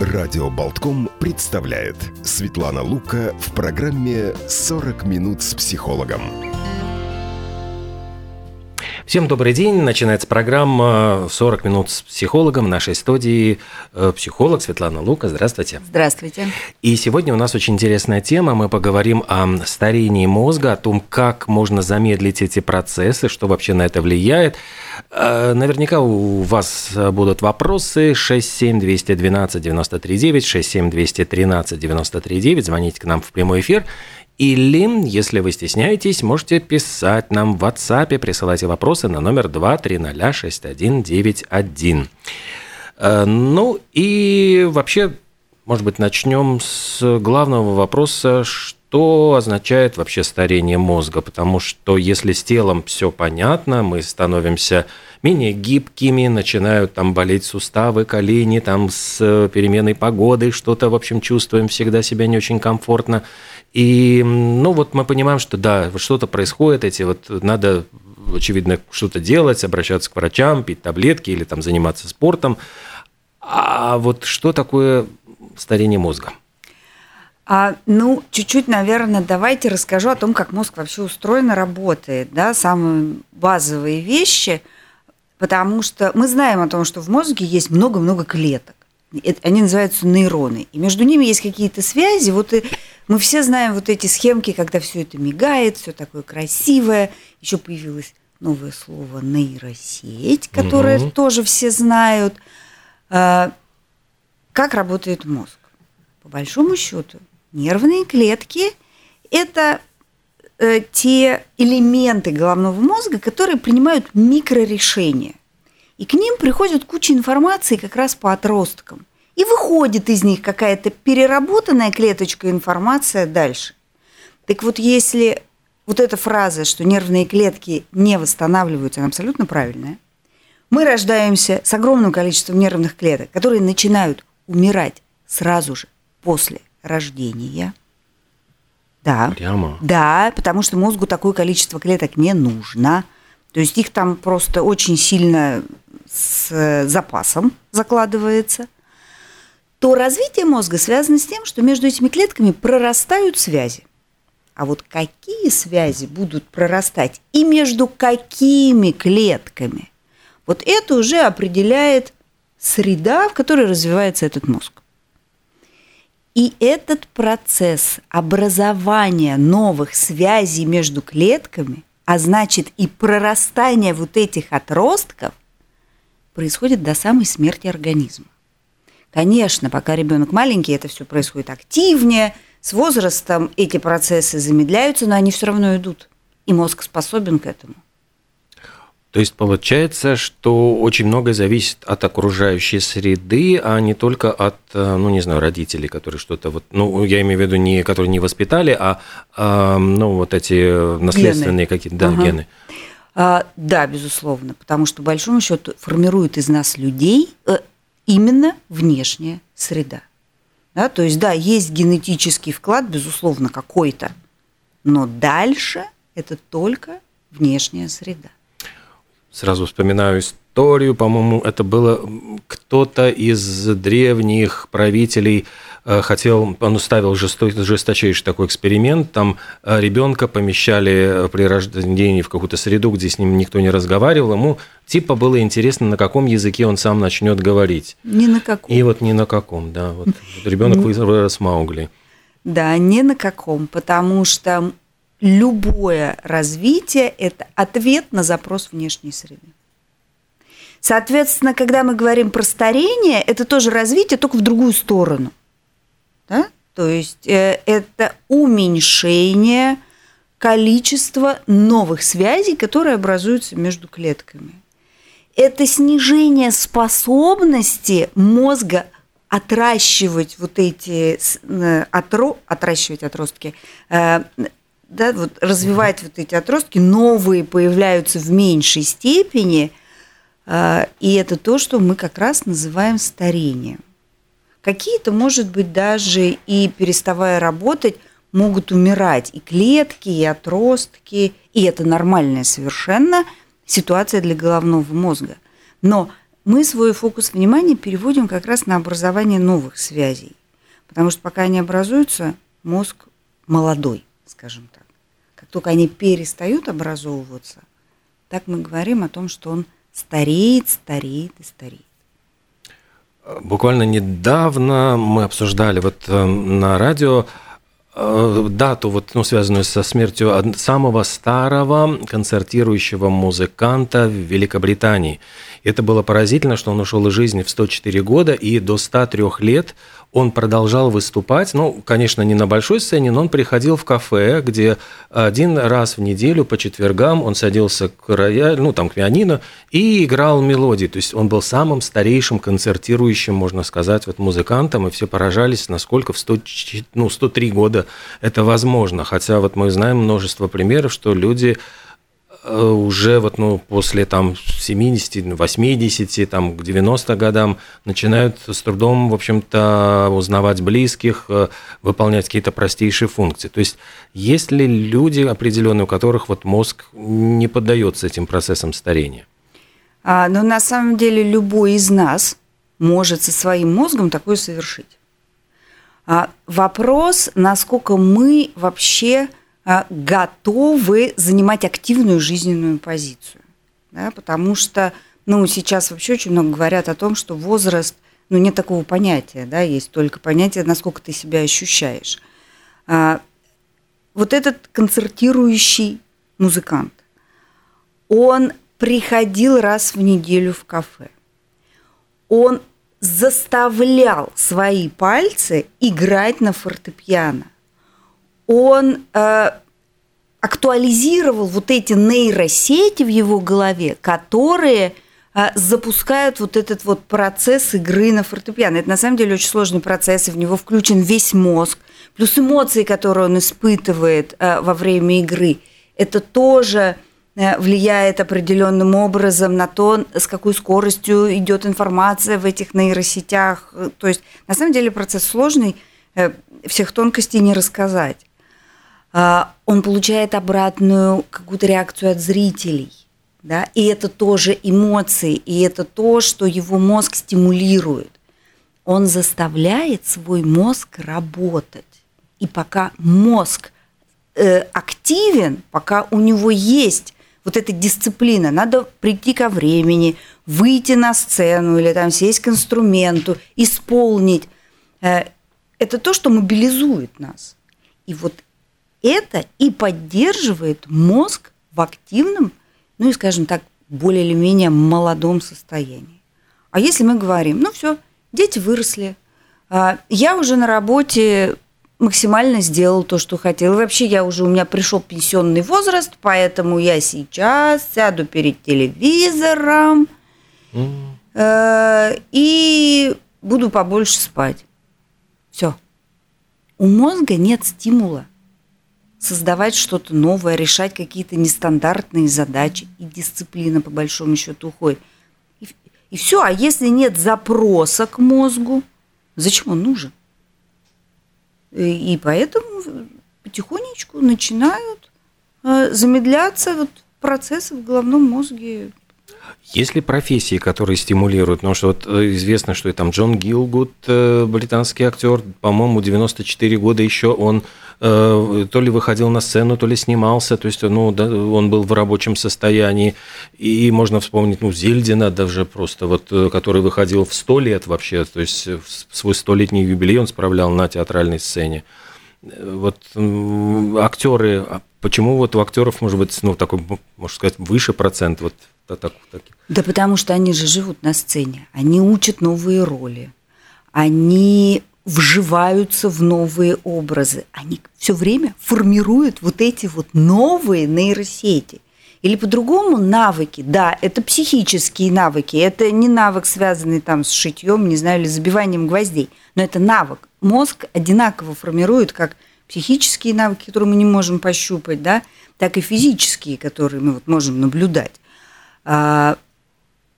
Радио Болтком представляет Светлана Лука в программе «40 минут с психологом». Всем добрый день. Начинается программа «40 минут с психологом» в нашей студии. э, Психолог Светлана Лука. Здравствуйте. Здравствуйте. И сегодня у нас очень интересная тема. Мы поговорим о старении мозга, о том, как можно замедлить эти процессы, что вообще на это влияет. Э, Наверняка у вас будут вопросы 67 212 93 9, 67 213 93 9. Звоните к нам в прямой эфир. Или, если вы стесняетесь, можете писать нам в WhatsApp, присылайте вопросы на номер 2306191. Э, Ну и вообще, может быть, начнем с главного вопроса, что означает вообще старение мозга, потому что если с телом все понятно, мы становимся менее гибкими, начинают там болеть суставы, колени, там с переменой погоды что-то, в общем, чувствуем всегда себя не очень комфортно. И, ну, вот мы понимаем, что да, что-то происходит, эти вот надо, очевидно, что-то делать, обращаться к врачам, пить таблетки или там заниматься спортом. А вот что такое старение мозга? А, ну, чуть-чуть, наверное, давайте расскажу о том, как мозг вообще устроен и работает, да, самые базовые вещи, потому что мы знаем о том, что в мозге есть много-много клеток. Они называются нейроны. И между ними есть какие-то связи. Вот и мы все знаем вот эти схемки, когда все это мигает, все такое красивое. Еще появилось новое слово нейросеть, которое Мгм. тоже все знают. А, Как работает мозг? По большому счету, нервные клетки – это э, те элементы головного мозга, которые принимают микрорешения. И к ним приходит куча информации как раз по отросткам. И выходит из них какая-то переработанная клеточка информация дальше. Так вот, если вот эта фраза, что нервные клетки не восстанавливаются, она абсолютно правильная, мы рождаемся с огромным количеством нервных клеток, которые начинают умирать сразу же после рождения. Да. Прямо. Да, потому что мозгу такое количество клеток не нужно. То есть их там просто очень сильно с запасом закладывается. То развитие мозга связано с тем, что между этими клетками прорастают связи. А вот какие связи будут прорастать и между какими клетками, вот это уже определяет среда, в которой развивается этот мозг. И этот процесс образования новых связей между клетками, а значит и прорастания вот этих отростков, происходит до самой смерти организма. Конечно, пока ребенок маленький, это все происходит активнее, с возрастом эти процессы замедляются, но они все равно идут. И мозг способен к этому. То есть получается, что очень многое зависит от окружающей среды, а не только от, э, ну не знаю, родителей, которые что-то вот, ну я имею в виду не, которые не воспитали, а, а, ну вот эти наследственные какие-то, да, Ага. гены. А, да, безусловно, потому что, большому счету, формирует из нас людей э, именно внешняя среда. Да, то есть, да, есть генетический вклад, безусловно, какой-то, но дальше это только внешняя среда. Сразу вспоминаю историю, по-моему, это было кто-то из древних правителей э, хотел, он уставил жесто- жесточайший такой эксперимент, там э, ребенка помещали э, при рождении в какую-то среду, где с ним никто не разговаривал, ему типа было интересно, на каком языке он сам начнет говорить. Ни на каком. И вот ни на каком, да, вот ребенок вырос Маугли. Да, ни на каком, потому что любое развитие – это ответ на запрос внешней среды. Соответственно, когда мы говорим про старение, это тоже развитие, только в другую сторону. Да? То есть э, это уменьшение количества новых связей, которые образуются между клетками. Это снижение способности мозга отращивать вот эти э, отро, отращивать отростки, э, да, вот развивать вот эти отростки, новые появляются в меньшей степени, и это то, что мы как раз называем старением. Какие-то, может быть, даже и переставая работать, могут умирать и клетки, и отростки, и это нормальная совершенно ситуация для головного мозга. Но мы свой фокус внимания переводим как раз на образование новых связей. Потому что пока они образуются, мозг молодой, скажем так. Как только они перестают образовываться, так мы говорим о том, что он стареет, стареет и стареет. Буквально недавно мы обсуждали вот э, на радио э, дату, вот, ну, связанную со смертью самого старого концертирующего музыканта в Великобритании. Это было поразительно, что он ушел из жизни в 104 года, и до 103 лет он продолжал выступать, ну, конечно, не на большой сцене, но он приходил в кафе, где один раз в неделю по четвергам он садился к роялю, ну, там, к пианино, и играл мелодии. То есть он был самым старейшим концертирующим, можно сказать, вот музыкантом, и все поражались, насколько в 100, ну, 103 года это возможно. Хотя вот мы знаем множество примеров, что люди уже вот, ну, после там 70, 80, там, к 90 годам начинают с трудом, в общем-то, узнавать близких, э, выполнять какие-то простейшие функции. То есть есть ли люди определенные, у которых вот мозг не поддается этим процессам старения? А, но на самом деле любой из нас может со своим мозгом такое совершить. А, вопрос, насколько мы вообще готовы занимать активную жизненную позицию. Да, потому что ну, сейчас вообще очень много говорят о том, что возраст, ну, нет такого понятия, да, есть только понятие, насколько ты себя ощущаешь. А, вот этот концертирующий музыкант, он приходил раз в неделю в кафе. Он заставлял свои пальцы играть на фортепиано он э, актуализировал вот эти нейросети в его голове, которые э, запускают вот этот вот процесс игры на фортепиано. Это на самом деле очень сложный процесс, и в него включен весь мозг, плюс эмоции, которые он испытывает э, во время игры. Это тоже э, влияет определенным образом на то, с какой скоростью идет информация в этих нейросетях. То есть, на самом деле, процесс сложный, всех тонкостей не рассказать. А, он получает обратную какую-то реакцию от зрителей. Да? И это тоже эмоции, и это то, что его мозг стимулирует. Он заставляет свой мозг работать. И пока мозг э, активен, пока у него есть вот эта дисциплина, надо прийти ко времени, выйти на сцену или там сесть к инструменту, исполнить. Э, это то, что мобилизует нас. И вот это и поддерживает мозг в активном, ну и, скажем так, более или менее молодом состоянии. А если мы говорим, ну все, дети выросли, а, я уже на работе максимально сделал то, что хотел. И вообще я уже, у меня пришел пенсионный возраст, поэтому я сейчас сяду перед телевизором mm. и буду побольше спать. Все. У мозга нет стимула создавать что-то новое, решать какие-то нестандартные задачи, и дисциплина, по большому счету, уходит. И, и все, а если нет запроса к мозгу, зачем он нужен? И, и поэтому потихонечку начинают э, замедляться вот процессы в головном мозге есть ли профессии, которые стимулируют? Потому что вот э, известно, что и там Джон Гилгуд, э, британский актер, по-моему, 94 года еще он э, то ли выходил на сцену, то ли снимался, то есть ну, да, он был в рабочем состоянии. И можно вспомнить, ну, Зельдина даже просто, вот, который выходил в 100 лет вообще, то есть свой столетний юбилей он справлял на театральной сцене. Вот актеры, а почему вот у актеров может быть, ну, такой, можно сказать, выше процент вот так, таких? Да потому что они же живут на сцене, они учат новые роли, они вживаются в новые образы, они все время формируют вот эти вот новые нейросети. Или по-другому навыки, да, это психические навыки, это не навык, связанный там с шитьем, не знаю, или забиванием гвоздей, но это навык. Мозг одинаково формирует как психические навыки, которые мы не можем пощупать, да, так и физические, которые мы вот можем наблюдать. А,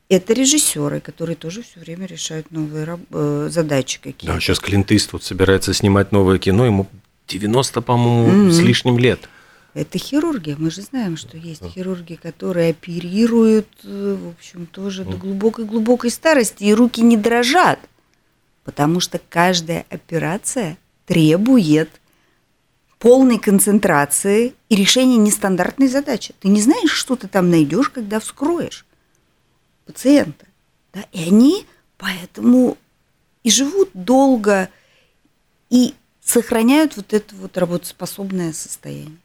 это режиссеры, которые тоже все время решают новые э, задачи какие-то. Да, сейчас Клинт Иствуд собирается снимать новое кино, ему 90, по-моему, mm-hmm. с лишним лет. Это хирургия. Мы же знаем, что есть хирурги, которые оперируют, э, в общем, тоже до глубокой-глубокой старости, и руки не дрожат, потому что каждая операция требует полной концентрации и решения нестандартной задачи. Ты не знаешь, что ты там найдешь, когда вскроешь пациента. Да? И они поэтому и живут долго, и сохраняют вот это вот работоспособное состояние.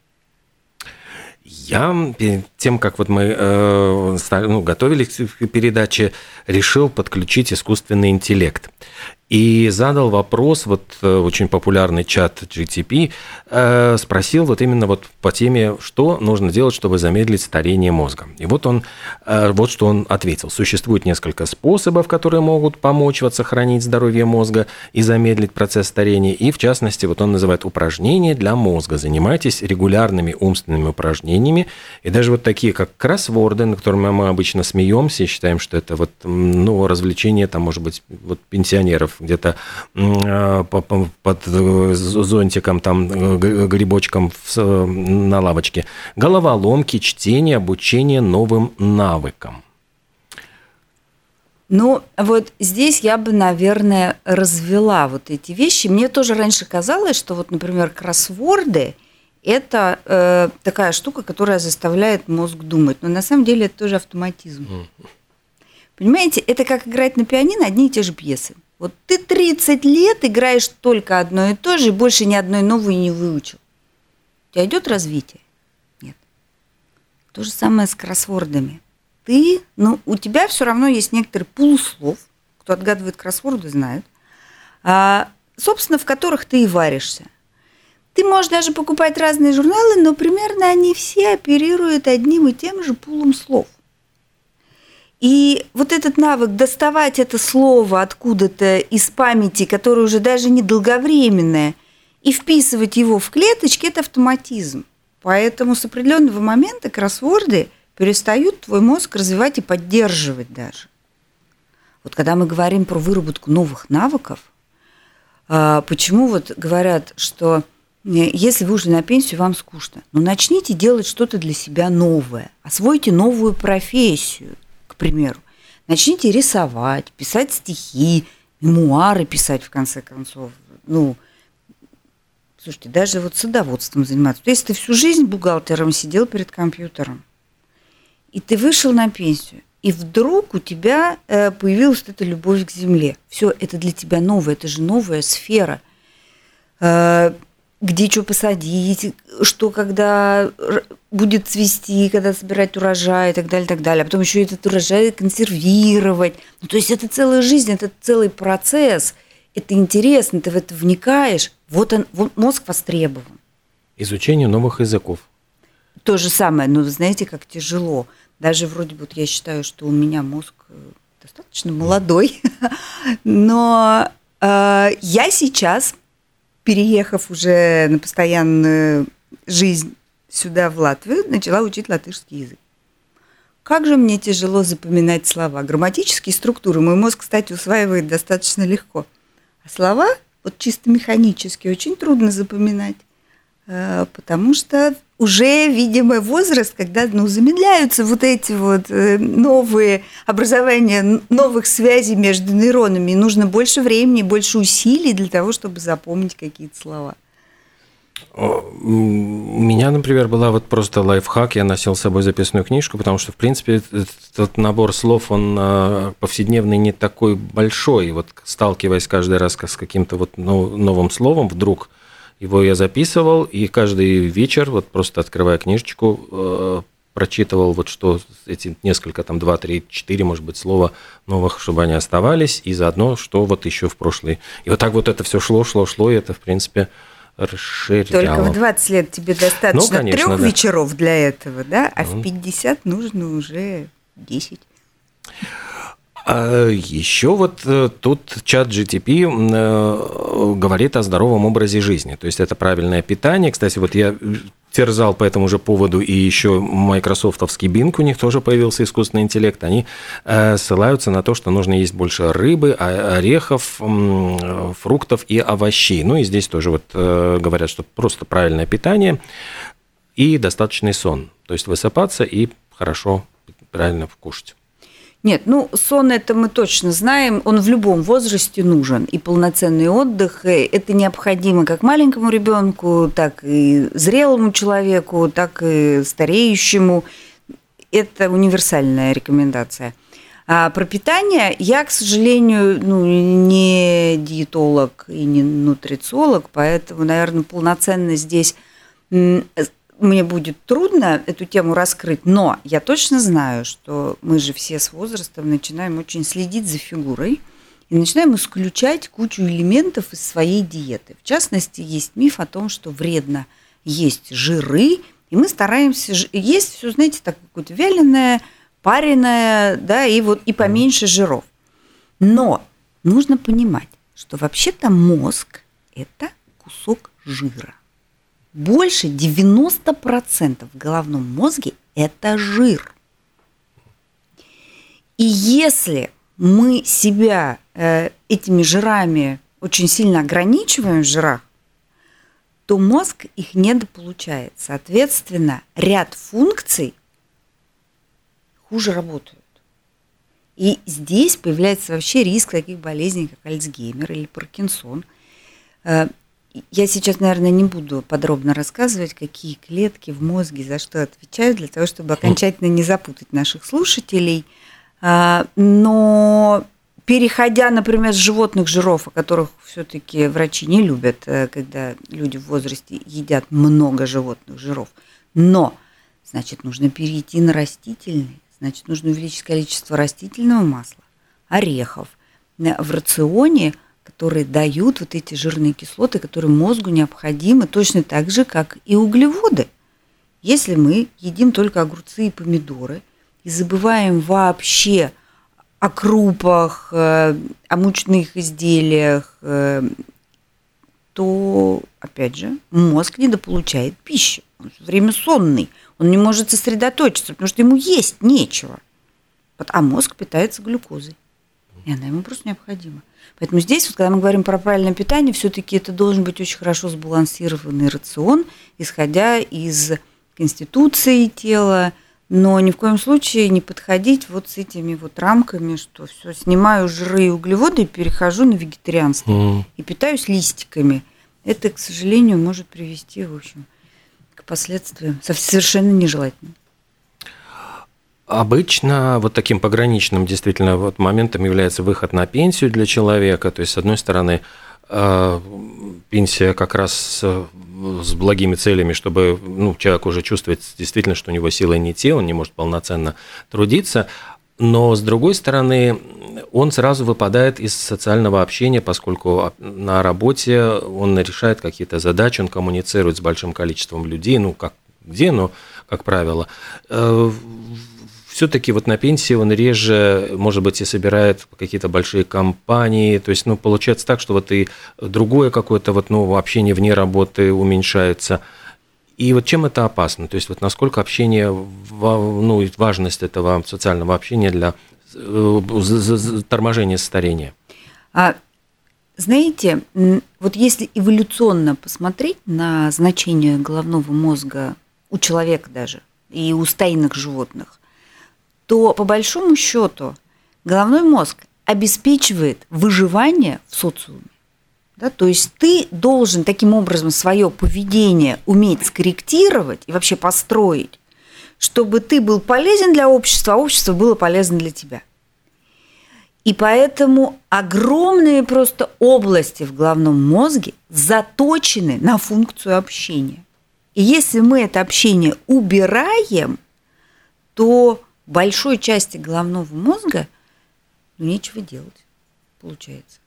Я перед тем, как вот мы э, ну, готовились к передаче, решил подключить искусственный интеллект и задал вопрос, вот э, очень популярный чат GTP, э, спросил вот именно вот по теме, что нужно делать, чтобы замедлить старение мозга. И вот он, э, вот что он ответил. Существует несколько способов, которые могут помочь вот сохранить здоровье мозга и замедлить процесс старения. И в частности, вот он называет упражнения для мозга. Занимайтесь регулярными умственными упражнениями. И даже вот такие, как кроссворды, на которыми мы обычно смеемся и считаем, что это вот, ну, развлечение, там, может быть, вот пенсионеров где-то э, под зонтиком, там, э, грибочком на лавочке. Головоломки, чтение, обучение новым навыкам. Ну, вот здесь я бы, наверное, развела вот эти вещи. Мне тоже раньше казалось, что вот, например, кроссворды – это э, такая штука, которая заставляет мозг думать. Но на самом деле это тоже автоматизм. Понимаете, это как играть на пианино одни и те же пьесы. Вот ты 30 лет играешь только одно и то же, и больше ни одной новой не выучил. У тебя идет развитие? Нет. То же самое с кроссвордами. Ты, ну, у тебя все равно есть некоторый пул слов, кто отгадывает кроссворды, знает, а, собственно, в которых ты и варишься. Ты можешь даже покупать разные журналы, но примерно они все оперируют одним и тем же пулом слов. И вот этот навык доставать это слово откуда-то из памяти, которое уже даже не долговременное, и вписывать его в клеточки – это автоматизм. Поэтому с определенного момента кроссворды перестают твой мозг развивать и поддерживать даже. Вот когда мы говорим про выработку новых навыков, а, почему вот говорят, что э, если вы ушли на пенсию, вам скучно, ну начните делать что-то для себя новое, освойте новую профессию – к примеру. Начните рисовать, писать стихи, мемуары писать, в конце концов. Ну, слушайте, даже вот садоводством заниматься. То есть ты всю жизнь бухгалтером сидел перед компьютером, и ты вышел на пенсию, и вдруг у тебя э, появилась эта любовь к земле. Все, это для тебя новое, это же новая сфера. Где что посадить, что когда будет цвести, когда собирать урожай и так далее, и так далее. А потом еще этот урожай консервировать. Ну, то есть это целая жизнь, это целый процесс. Это интересно, ты в это вникаешь. Вот он, вот мозг востребован. Изучение новых языков. То же самое, но вы знаете, как тяжело. Даже вроде бы вот я считаю, что у меня мозг э, достаточно молодой, но э, я сейчас переехав уже на постоянную жизнь сюда, в Латвию, начала учить латышский язык. Как же мне тяжело запоминать слова. Грамматические структуры мой мозг, кстати, усваивает достаточно легко. А слова, вот чисто механически, очень трудно запоминать. Э, потому что уже, видимо, возраст, когда ну, замедляются вот эти вот э, новые образования новых связей между нейронами. И нужно больше времени, больше усилий для того, чтобы запомнить какие-то слова. У меня, например, была вот просто лайфхак, я носил с собой записную книжку, потому что, в принципе, этот набор слов, он э, повседневный не такой большой. И вот сталкиваясь каждый раз с каким-то вот новым словом, вдруг его я записывал, и каждый вечер, вот просто открывая книжечку, э, прочитывал вот что эти несколько, там, два, три, четыре, может быть, слова новых, чтобы они оставались, и заодно, что вот еще в прошлый. И вот так вот это все шло, шло, шло, и это, в принципе, расширяло. Только в 20 лет тебе достаточно ну, трех да. вечеров для этого, да? А mm. в 50 нужно уже 10. А еще вот э, тут чат GTP э, говорит о здоровом образе жизни. То есть это правильное питание. Кстати, вот я терзал по этому же поводу, и еще майкрософтовский Bing, у них тоже появился искусственный интеллект, они э, ссылаются на то, что нужно есть больше рыбы, орехов, фруктов и овощей. Ну и здесь тоже вот говорят, что просто правильное питание. и достаточный сон. То есть высыпаться и хорошо, правильно кушать. Нет, ну сон это мы точно знаем, он в любом возрасте нужен. И полноценный отдых это необходимо как маленькому ребенку, так и зрелому человеку, так и стареющему. Это универсальная рекомендация. А про питание я, к сожалению, ну, не диетолог и не нутрициолог, поэтому, наверное, полноценно здесь мне будет трудно эту тему раскрыть, но я точно знаю, что мы же все с возрастом начинаем очень следить за фигурой и начинаем исключать кучу элементов из своей диеты. В частности, есть миф о том, что вредно есть жиры, и мы стараемся есть все, знаете, так какое-то вяленое, пареное, да, и вот и поменьше жиров. Но нужно понимать, что вообще-то мозг – это кусок жира больше 90% в головном мозге – это жир. И если мы себя э, этими жирами очень сильно ограничиваем в жирах, то мозг их недополучает. Соответственно, ряд функций хуже работают. И здесь появляется вообще риск таких болезней, как Альцгеймер или Паркинсон. Э, я сейчас, наверное, не буду подробно рассказывать, какие клетки в мозге за что отвечают, для того, чтобы окончательно не запутать наших слушателей. А, но переходя, например, с животных жиров, о которых все-таки врачи не любят, э, когда люди в возрасте едят много животных жиров, но, значит, нужно перейти на растительные, значит, нужно увеличить количество растительного масла, орехов. В рационе – которые дают вот эти жирные кислоты, которые мозгу необходимы точно так же, как и углеводы. Если мы едим только огурцы и помидоры и забываем вообще о крупах, э, о мучных изделиях, э, то, опять же, мозг недополучает пищи. Он все время сонный, он не может сосредоточиться, потому что ему есть нечего. А мозг питается глюкозой, и она ему просто необходима. Поэтому здесь, вот, когда мы говорим про правильное питание, все-таки это должен быть очень хорошо сбалансированный рацион, исходя из конституции тела, но ни в коем случае не подходить вот с этими вот рамками, что все, снимаю жиры и углеводы и перехожу на вегетарианство mm. и питаюсь листиками. Это, к сожалению, может привести, в общем, к последствиям совершенно нежелательным. Обычно вот таким пограничным действительно вот моментом является выход на пенсию для человека. То есть, с одной стороны, э, пенсия как раз с благими целями, чтобы ну, человек уже чувствует действительно, что у него силы не те, он не может полноценно трудиться. Но с другой стороны, он сразу выпадает из социального общения, поскольку на работе он решает какие-то задачи, он коммуницирует с большим количеством людей, ну как где, но как правило э, все-таки вот на пенсии он реже, может быть, и собирает какие-то большие компании. То есть, ну, получается так, что вот и другое какое-то вот, ну, общение вне работы уменьшается. И вот чем это опасно? То есть, вот насколько общение, ну, важность этого социального общения для э, торможения старения? А, знаете, вот если эволюционно посмотреть на значение головного мозга у человека даже и у стайных животных, то по большому счету головной мозг обеспечивает выживание в социуме. Да, то есть ты должен таким образом свое поведение уметь скорректировать и вообще построить, чтобы ты был полезен для общества, а общество было полезно для тебя. И поэтому огромные просто области в головном мозге заточены на функцию общения. И если мы это общение убираем, то большой части головного мозга ну, нечего делать, получается.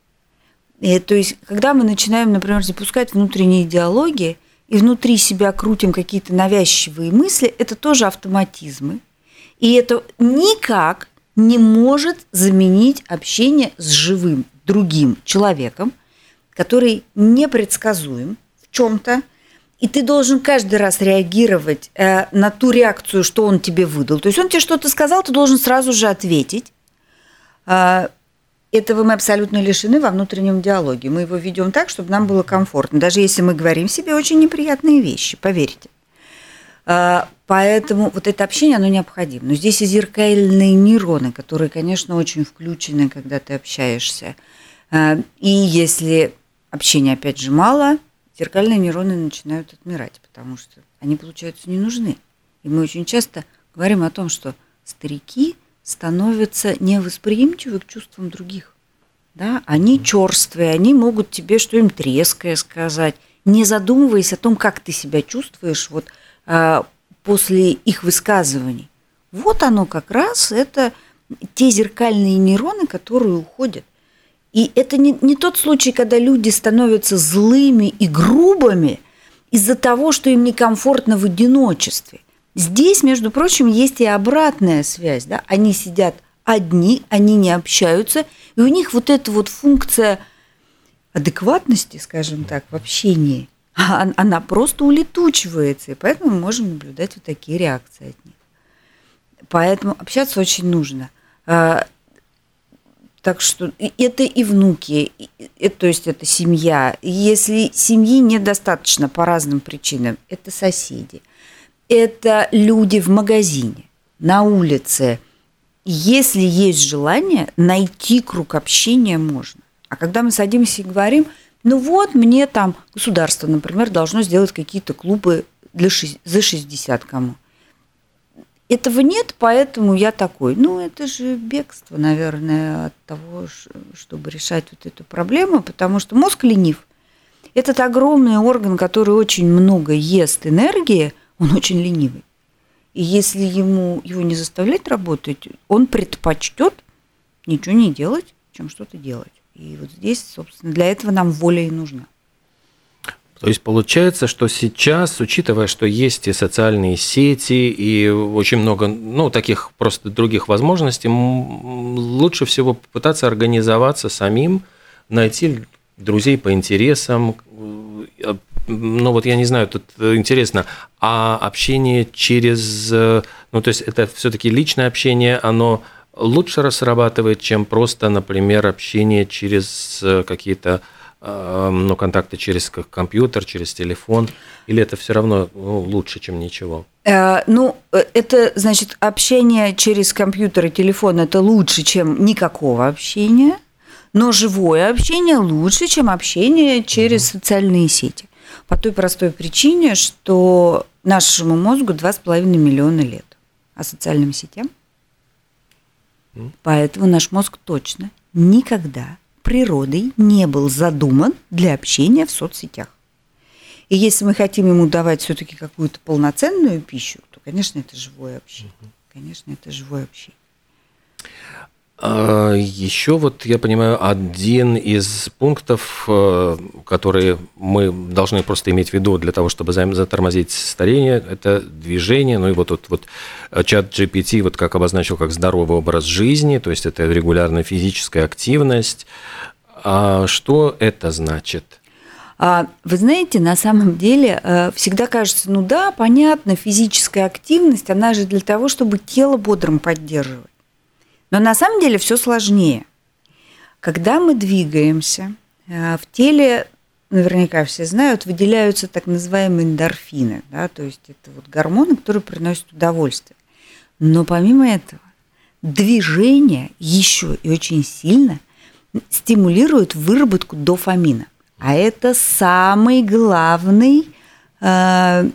И, то есть, когда мы начинаем, например, запускать внутренние диалоги и внутри себя крутим какие-то навязчивые мысли, это тоже автоматизмы. И это никак не может заменить общение с живым другим человеком, который непредсказуем в чем-то, и ты должен каждый раз реагировать э, на ту реакцию, что он тебе выдал. То есть он тебе что-то сказал, ты должен сразу же ответить. Э, этого мы абсолютно лишены во внутреннем диалоге. Мы его ведем так, чтобы нам было комфортно, даже если мы говорим себе очень неприятные вещи, поверьте. А, поэтому вот это общение, оно необходимо. Но здесь и зеркальные нейроны, которые, конечно, очень включены, когда ты общаешься. А, и если общения, опять же, мало, зеркальные нейроны начинают отмирать, потому что они, получаются, не нужны. И мы очень часто говорим о том, что старики становятся невосприимчивы к чувствам других. Да? Они черствые, они могут тебе что-нибудь резкое сказать, не задумываясь о том, как ты себя чувствуешь вот, а, после их высказываний. Вот оно как раз, это те зеркальные нейроны, которые уходят. И это не, не тот случай, когда люди становятся злыми и грубыми из-за того, что им некомфортно в одиночестве. Здесь, между прочим, есть и обратная связь. Да? Они сидят одни, они не общаются, и у них вот эта вот функция адекватности, скажем так, в общении, а она просто улетучивается, и поэтому мы можем наблюдать вот такие реакции от них. Поэтому общаться очень нужно. Так что это и внуки, и, то есть это семья. Если семьи недостаточно по разным причинам, это соседи, это люди в магазине, на улице. Если есть желание, найти круг общения можно. А когда мы садимся и говорим, ну вот мне там государство, например, должно сделать какие-то клубы для, за 60 кому. Этого нет, поэтому я такой. Ну, это же бегство, наверное, от того, чтобы решать вот эту проблему, потому что мозг ленив. Этот огромный орган, который очень много ест энергии, он очень ленивый. И если ему его не заставлять работать, он предпочтет ничего не делать, чем что-то делать. И вот здесь, собственно, для этого нам воля и нужна. То есть получается, что сейчас, учитывая, что есть и социальные сети, и очень много, ну, таких просто других возможностей, лучше всего попытаться организоваться самим, найти друзей по интересам. Э, ну, вот я не знаю, тут интересно, а общение через, э, ну, то есть это все-таки личное общение, оно лучше срабатывает, чем просто, например, общение через э, какие-то э, ну, контакты через компьютер, через телефон, или это все равно ну, лучше, чем ничего? Э, ну, это значит, общение через компьютер и телефон это лучше, чем никакого общения, но живое общение лучше, чем общение через угу. социальные сети. По той простой причине, что нашему мозгу 2,5 миллиона лет, а социальным сетям Поэтому наш мозг точно никогда природой не был задуман для общения в соцсетях. И если мы хотим ему давать все-таки какую-то полноценную пищу, то, конечно, это живое общение. Конечно, это живое общение. А, Еще вот, я понимаю, один из пунктов, э, которые мы должны просто иметь в виду для того, чтобы затормозить старение, это движение. Ну и вот тут вот чат GPT, вот как обозначил, как здоровый образ жизни, то есть это регулярная физическая активность. А что это значит? А, вы знаете, на самом деле э, всегда кажется, ну да, понятно, физическая активность, она же для того, чтобы тело бодрым поддерживать. Но на самом деле все сложнее. Когда мы двигаемся, э, в теле, наверняка все знают, выделяются так называемые эндорфины, да, то есть это вот гормоны, которые приносят удовольствие. Но помимо этого, движение еще и очень сильно стимулирует выработку дофамина. А это самый главный э,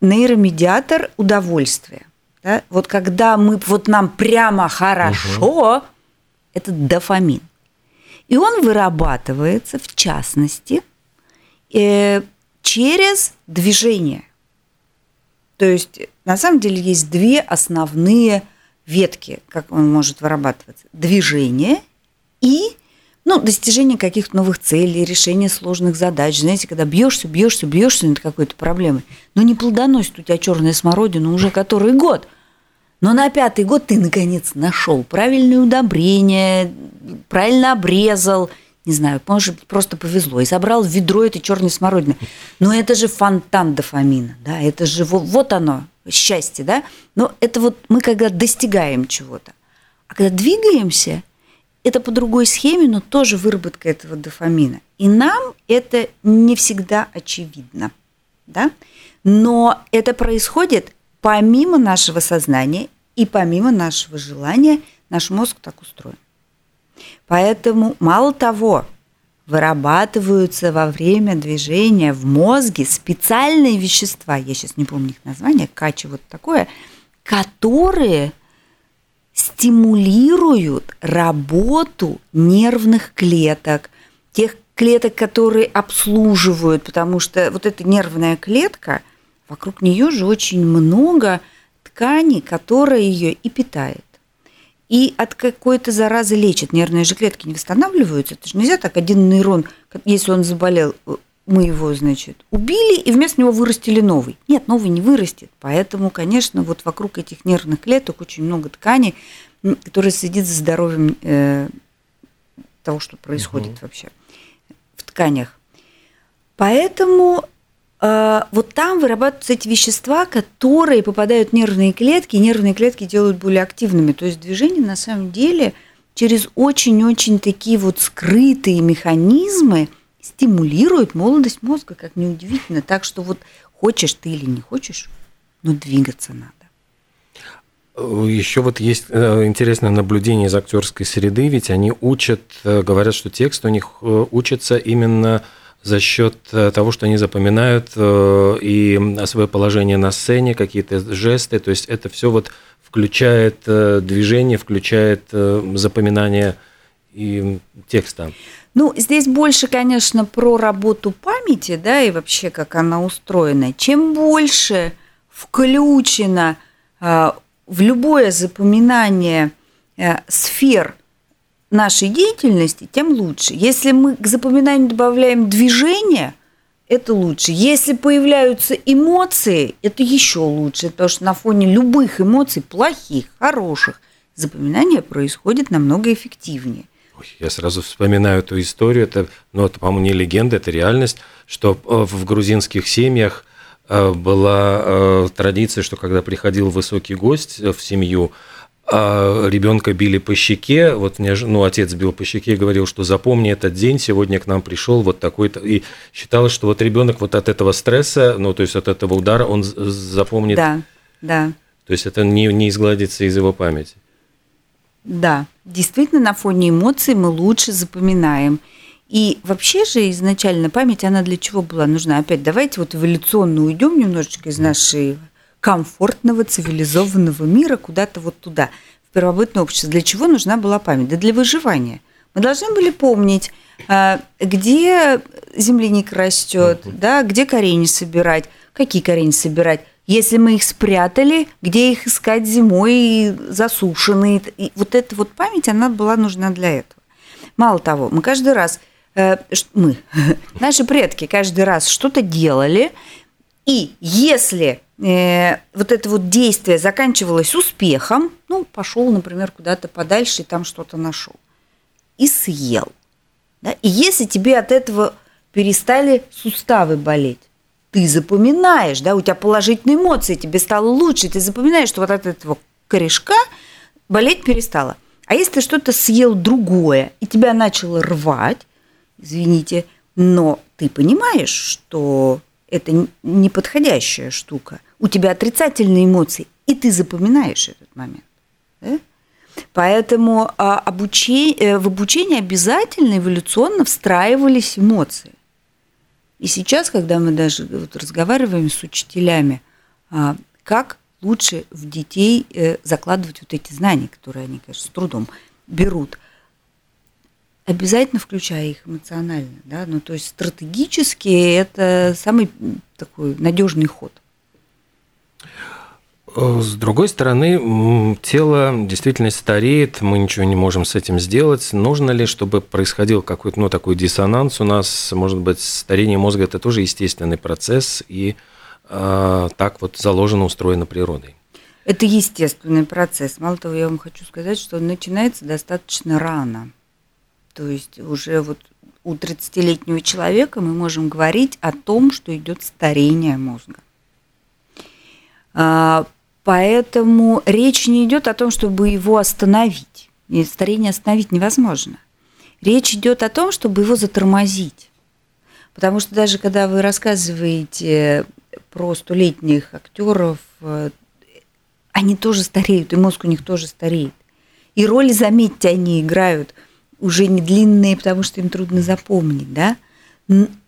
нейромедиатор удовольствия. Да? Вот когда мы, вот нам прямо хорошо, угу. это дофамин. И он вырабатывается, в частности, э, через движение. То есть, на самом деле, есть две основные ветки, как он может вырабатываться. Движение и ну, достижение каких-то новых целей, решение сложных задач. Знаете, когда бьешься, бьешься, бьешься над какой-то проблемой, но не плодоносит у тебя черная смородина уже который год. Но на пятый год ты наконец нашел правильное удобрение, правильно обрезал, не знаю, может просто повезло, и собрал ведро этой черной смородины. Но это же фонтан дофамина, да, это же вот, вот оно, счастье, да. Но это вот мы когда достигаем чего-то. А когда двигаемся, это по другой схеме, но тоже выработка этого дофамина. И нам это не всегда очевидно. Да? Но это происходит помимо нашего сознания и помимо нашего желания, наш мозг так устроен. Поэтому мало того, вырабатываются во время движения в мозге специальные вещества, я сейчас не помню их название, качи вот такое, которые стимулируют работу нервных клеток, тех клеток, которые обслуживают, потому что вот эта нервная клетка, вокруг нее же очень много ткани, которая ее и питает. И от какой-то заразы лечит. Нервные же клетки не восстанавливаются. Это же нельзя так один нейрон, если он заболел, мы его, значит, убили, и вместо него вырастили новый. Нет, новый не вырастет. Поэтому, конечно, вот вокруг этих нервных клеток очень много тканей, которые следят за здоровьем э, того, что происходит угу. вообще тканях. Поэтому э, вот там вырабатываются эти вещества, которые попадают в нервные клетки, и нервные клетки делают более активными. То есть движение на самом деле через очень-очень такие вот скрытые механизмы стимулирует молодость мозга, как неудивительно. Так что вот хочешь ты или не хочешь, но двигаться надо. Еще вот есть э, интересное наблюдение из актерской среды, ведь они учат, э, говорят, что текст у них э, учится именно за счет того, что они запоминают и свое положение на сцене, какие-то жесты, то есть это все вот включает движение, включает запоминание и текста. Ну, здесь больше, конечно, про работу памяти, да, и вообще, как она устроена. Чем больше включено в любое запоминание э, сфер нашей деятельности, тем лучше. Если мы к запоминанию добавляем движение, это лучше. Если появляются эмоции, это еще лучше, потому что на фоне любых эмоций, плохих, хороших, запоминание происходит намного эффективнее. Я сразу вспоминаю эту историю, это, ну, это, по-моему, не легенда, это реальность, что э, в грузинских семьях Э, была э, традиция, что когда приходил высокий гость в семью, а ребенка били по щеке, вот ну, отец бил по щеке и говорил, что запомни этот день, сегодня к нам пришел вот такой-то, и считалось, что вот ребенок вот от этого стресса, ну, то есть от этого удара, он запомнит. Да, да. То есть это не, не изгладится из его памяти. Да, действительно, на фоне эмоций мы лучше запоминаем. И вообще же изначально память, она для чего была нужна? Опять давайте вот эволюционно уйдем немножечко из нашей комфортного, цивилизованного мира куда-то вот туда, в первобытное общество. Для чего нужна была память? Да для выживания. Мы должны были помнить, а, где земляника растет, да, где корень собирать, какие корень собирать. Если мы их спрятали, где их искать зимой, засушенные. И вот эта вот память, она была нужна для этого. Мало того, мы каждый раз Э, мы, наши предки каждый раз что-то делали, и если э, вот это вот действие заканчивалось успехом, ну, пошел, например, куда-то подальше и там что-то нашел, и съел. Да? И если тебе от этого перестали суставы болеть, ты запоминаешь, да, у тебя положительные эмоции, тебе стало лучше, ты запоминаешь, что вот от этого корешка болеть перестало. А если ты что-то съел другое, и тебя начало рвать, извините, но ты понимаешь, что это неподходящая штука. У тебя отрицательные эмоции, и ты запоминаешь этот момент. Да? Поэтому а, обучение, э, в обучение обязательно эволюционно встраивались эмоции. И сейчас, когда мы даже вот разговариваем с учителями, а, как лучше в детей э, закладывать вот эти знания, которые они, конечно, с трудом берут – обязательно включая их эмоционально, да, ну то есть стратегически это самый такой надежный ход. Э, с другой стороны, тело действительно стареет, мы ничего не можем с этим сделать. Нужно ли, чтобы происходил какой-то ну, такой диссонанс у нас? Может быть, старение мозга – это тоже естественный процесс, и э, так вот заложено, устроено природой? Это естественный процесс. Мало того, я вам хочу сказать, что он начинается достаточно рано. То есть уже вот у 30-летнего человека мы можем говорить о том, что идет старение мозга. Поэтому речь не идет о том, чтобы его остановить. И старение остановить невозможно. Речь идет о том, чтобы его затормозить. Потому что даже когда вы рассказываете про столетних актеров, э, они тоже стареют, и мозг у них тоже стареет. И роли, заметьте, они играют уже не длинные, потому что им трудно запомнить, да,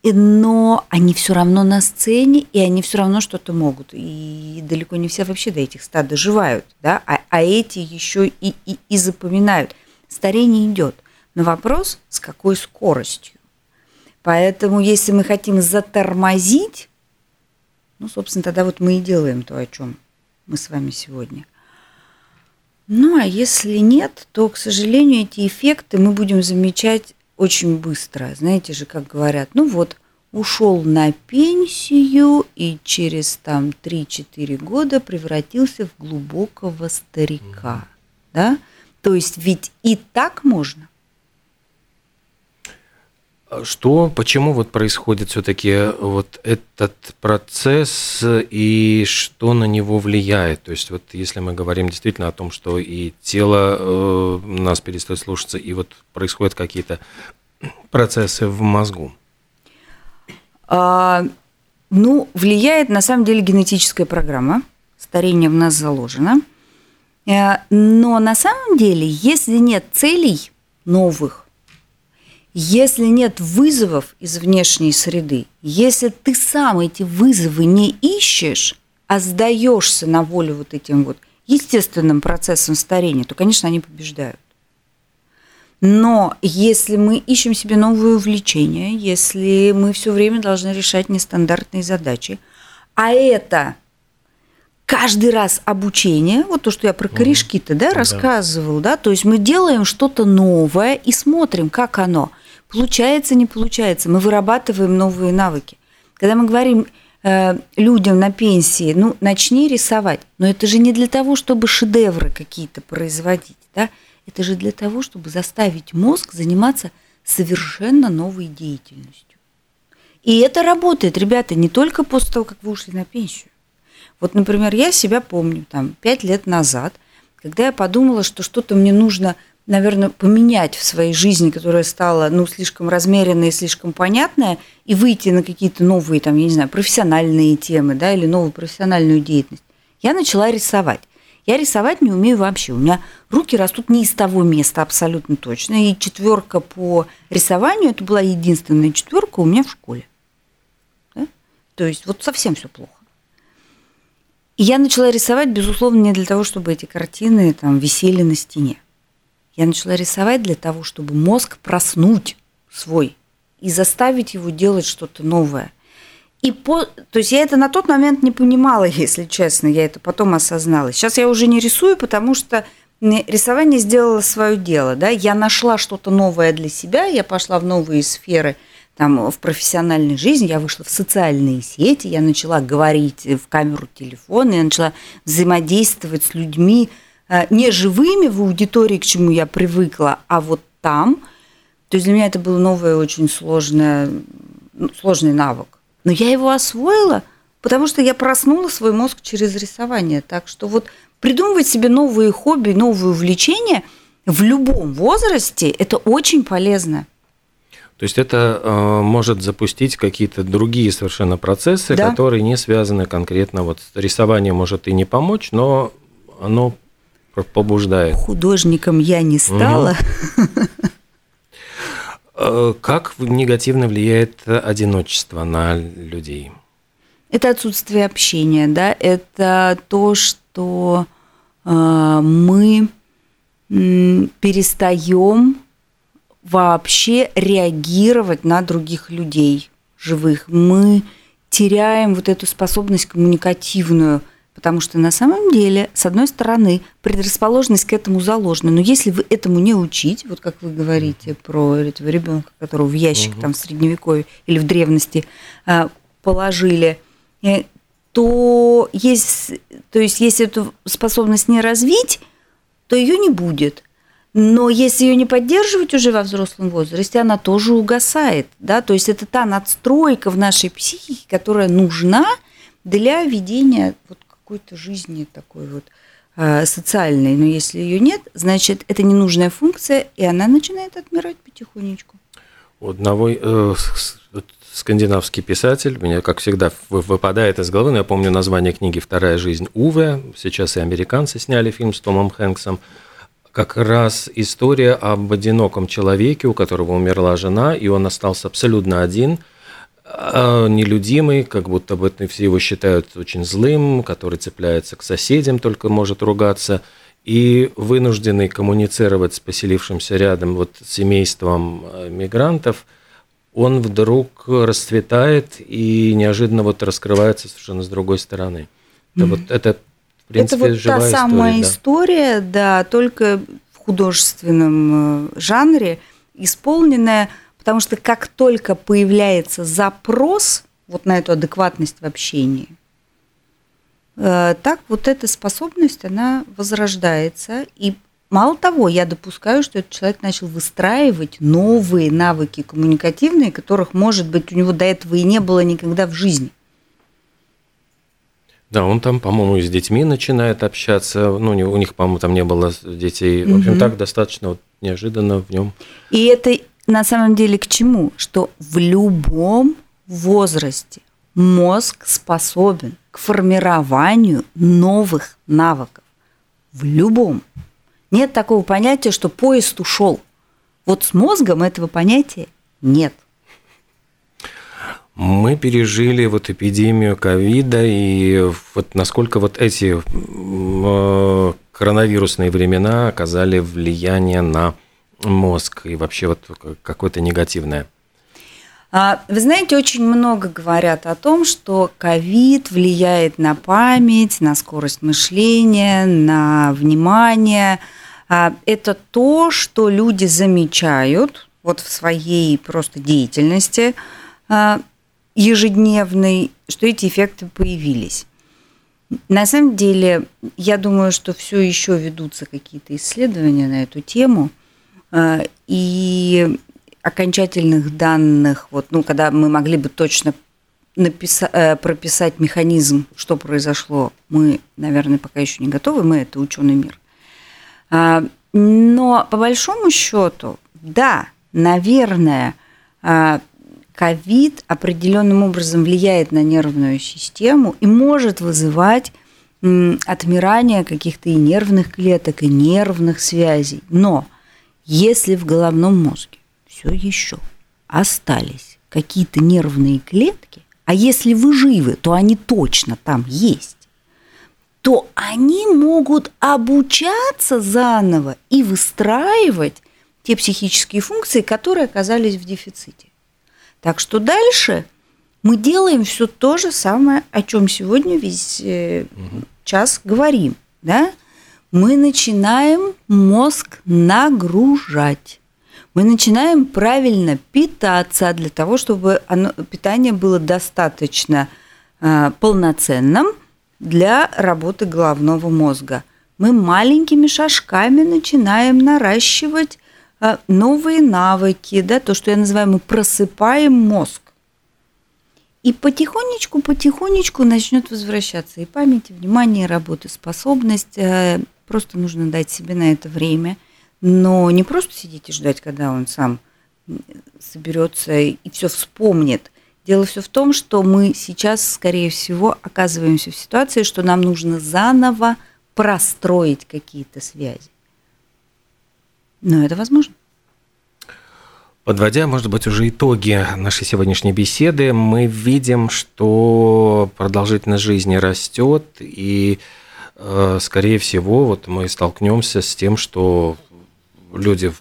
но они все равно на сцене, и они все равно что-то могут. И далеко не все вообще до этих ста доживают, да, а, а эти еще и, и, и запоминают. Старение идет. Но вопрос, с какой скоростью. Поэтому, если мы хотим затормозить, ну, собственно, тогда вот мы и делаем то, о чем мы с вами сегодня. Ну, а если нет, то, к сожалению, эти эффекты мы будем замечать очень быстро. Знаете же, как говорят, ну вот, ушел на пенсию и через там 3-4 года превратился в глубокого старика. Mm-hmm. Да? То есть ведь и так можно. Что, почему вот происходит все-таки вот этот процесс и что на него влияет? То есть вот если мы говорим действительно о том, что и тело э, нас перестает слушаться, и вот происходят какие-то процессы в мозгу. А, ну, влияет на самом деле генетическая программа. Старение в нас заложено. Э, но на самом деле, если нет целей новых, если нет вызовов из внешней среды, если ты сам эти вызовы не ищешь, а сдаешься на волю вот этим вот естественным процессом старения, то, конечно, они побеждают. Но если мы ищем себе новые увлечения, если мы все время должны решать нестандартные задачи, а это каждый раз обучение, вот то, что я про корешки-то да, рассказывал, да, то есть мы делаем что-то новое и смотрим, как оно – Получается, не получается. Мы вырабатываем новые навыки. Когда мы говорим э, людям на пенсии, ну, начни рисовать. Но это же не для того, чтобы шедевры какие-то производить, да? Это же для того, чтобы заставить мозг заниматься совершенно новой деятельностью. И это работает, ребята, не только после того, как вы ушли на пенсию. Вот, например, я себя помню, там, пять лет назад, когда я подумала, что что-то мне нужно – наверное, поменять в своей жизни, которая стала, ну, слишком размеренная и слишком понятная, и выйти на какие-то новые, там, я не знаю, профессиональные темы, да, или новую профессиональную деятельность, я начала рисовать. Я рисовать не умею вообще. У меня руки растут не из того места абсолютно точно. И четверка по рисованию это была единственная четверка у меня в школе. Да? То есть вот совсем все плохо. И я начала рисовать, безусловно, не для того, чтобы эти картины там висели на стене. Я начала рисовать для того, чтобы мозг проснуть свой и заставить его делать что-то новое. И по, то есть я это на тот момент не понимала, если честно, я это потом осознала. Сейчас я уже не рисую, потому что рисование сделало свое дело, да, я нашла что-то новое для себя, я пошла в новые сферы, там, в профессиональной жизни, я вышла в социальные сети, я начала говорить в камеру телефона, я начала взаимодействовать с людьми, не живыми в аудитории, к чему я привыкла, а вот там. То есть для меня это был новый, очень сложный, ну, сложный навык. Но я его освоила, потому что я проснула свой мозг через рисование. Так что вот придумывать себе новые хобби, новые увлечения в любом возрасте – это очень полезно. То есть это э, может запустить какие-то другие совершенно процессы, да. которые не связаны конкретно вот с рисованием может и не помочь, но оно побуждает. Художником я не стала. Угу. Как негативно влияет одиночество на людей? Это отсутствие общения, да, это то, что э, мы перестаем вообще реагировать на других людей живых. Мы теряем вот эту способность коммуникативную Потому что на самом деле, с одной стороны, предрасположенность к этому заложена. Но если вы этому не учить, вот как вы говорите про этого ребенка, которого в ящик угу. там в средневековье или в древности а, положили, э, то есть, то есть если эту способность не развить, то ее не будет. Но если ее не поддерживать уже во взрослом возрасте, она тоже угасает. Да? То есть это та надстройка в нашей психике, которая нужна для ведения вот какой-то жизни такой вот э, социальной. Но если ее нет, значит, это ненужная функция, и она начинает отмирать потихонечку. У одного э, скандинавский писатель, меня, как всегда, выпадает из головы, но я помню название книги «Вторая жизнь Уве», сейчас и американцы сняли фильм с Томом Хэнксом, как раз история об одиноком человеке, у которого умерла жена, и он остался абсолютно один, а, нелюдимый, как будто бы все его считают очень злым, который цепляется к соседям, только может ругаться, и вынужденный коммуницировать с поселившимся рядом вот семейством э, мигрантов, он вдруг расцветает и неожиданно вот раскрывается совершенно с другой стороны. Это mm-hmm. вот это в принципе, это вот та самая история, да. история, да, только в художественном э, жанре, исполненная, потому что как только появляется запрос вот на эту адекватность в общении, э, так вот эта способность, она возрождается. И мало того, я допускаю, что этот человек начал выстраивать новые навыки коммуникативные, которых, может быть, у него до этого и не было никогда в жизни. Да, он там, по-моему, с детьми начинает общаться. Ну, у них, по-моему, там не было детей. В общем, угу. так достаточно вот неожиданно в нем. И это на самом деле к чему? Что в любом возрасте мозг способен к формированию новых навыков. В любом. Нет такого понятия, что поезд ушел. Вот с мозгом этого понятия нет. Мы пережили вот эпидемию ковида, и вот насколько вот эти э, коронавирусные времена оказали влияние на мозг и вообще вот какое-то негативное? А, вы знаете, очень много говорят о том, что ковид влияет на память, на скорость мышления, на внимание. А, это то, что люди замечают вот в своей просто деятельности а, ежедневной, что эти эффекты появились. На самом деле, я думаю, что все еще ведутся какие-то исследования на эту тему, и окончательных данных, вот, ну, когда мы могли бы точно написать, э, прописать механизм, что произошло, мы, наверное, пока еще не готовы, мы это ученый мир. А, но по большому счету, да, наверное, ковид определенным образом влияет на нервную систему и может вызывать отмирание каких-то и нервных клеток, и нервных связей. Но если в головном мозге все еще остались какие-то нервные клетки, а если вы живы, то они точно там есть, то они могут обучаться заново и выстраивать те психические функции, которые оказались в дефиците. Так что дальше мы делаем все то же самое, о чем сегодня весь угу. час говорим. Да? Мы начинаем мозг нагружать. Мы начинаем правильно питаться для того, чтобы оно, питание было достаточно э, полноценным для работы головного мозга. Мы маленькими шажками начинаем наращивать а, новые навыки, да, то, что я называю, мы просыпаем мозг. И потихонечку, потихонечку начнет возвращаться и память, и внимание, и работоспособность. Э, просто нужно дать себе на это время. Но не просто сидеть и ждать, когда он сам соберется и все вспомнит. Дело все в том, что мы сейчас, скорее всего, оказываемся в ситуации, что нам нужно заново простроить какие-то связи. Но это возможно. Подводя, может быть, уже итоги нашей сегодняшней беседы, мы видим, что продолжительность жизни растет, и, скорее всего, вот мы столкнемся с тем, что люди,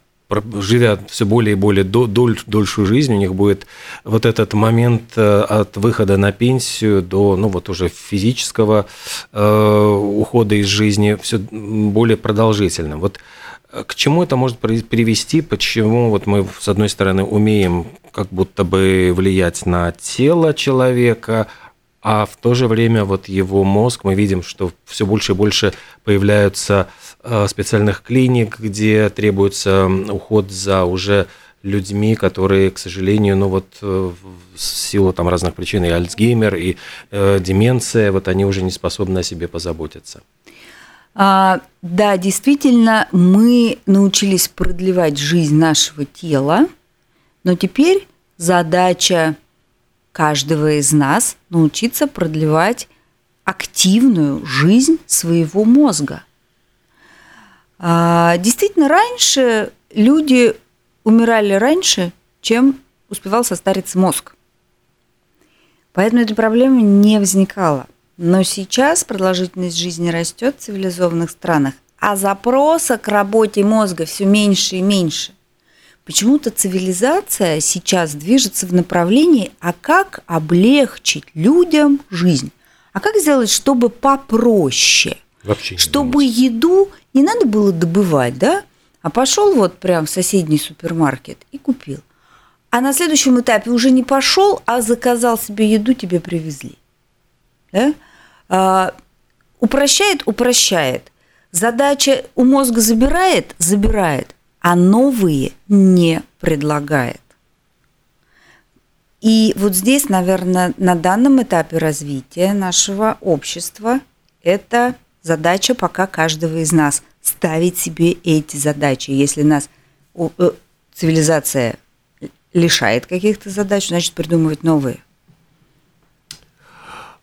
живя все более и более доль, дольшую жизнь, у них будет вот этот момент э, от выхода на пенсию до, ну, вот уже физического э, ухода из жизни все более продолжительным. Вот к чему это может привести? Почему вот мы, с одной стороны, умеем как будто бы влиять на тело человека, а в то же время вот его мозг, мы видим, что все больше и больше появляются э, специальных клиник, где требуется уход за уже людьми, которые, к сожалению, ну вот в э, силу там разных причин, и Альцгеймер, и э, деменция, вот они уже не способны о себе позаботиться. А, да, действительно, мы научились продлевать жизнь нашего тела, Но теперь задача каждого из нас научиться продлевать активную жизнь своего мозга. А, действительно, раньше люди умирали раньше, чем успевал состариться мозг. Поэтому эта проблема не возникала. Но сейчас продолжительность жизни растет в цивилизованных странах, а запроса к работе мозга все меньше и меньше. Почему-то цивилизация сейчас движется в направлении, а как облегчить людям жизнь? А как сделать, чтобы попроще? Вообще чтобы думать. еду не надо было добывать, да? А пошел вот прям в соседний супермаркет и купил. А на следующем этапе уже не пошел, а заказал себе еду, тебе привезли. Да? А, упрощает, упрощает. Задача у мозга забирает, забирает, а новые не предлагает. И вот здесь, наверное, на данном этапе развития нашего общества это задача пока каждого из нас ставить себе эти задачи. Если нас э, цивилизация лишает каких-то задач, значит придумывать новые.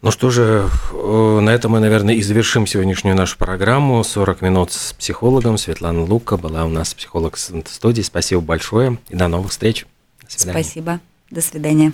Ну что же, э, на этом мы, наверное, и завершим сегодняшнюю нашу программу. 40 минут с психологом. Светлана Лука была у нас психолог студии. Спасибо большое и до новых встреч. До свидания. Спасибо. До свидания.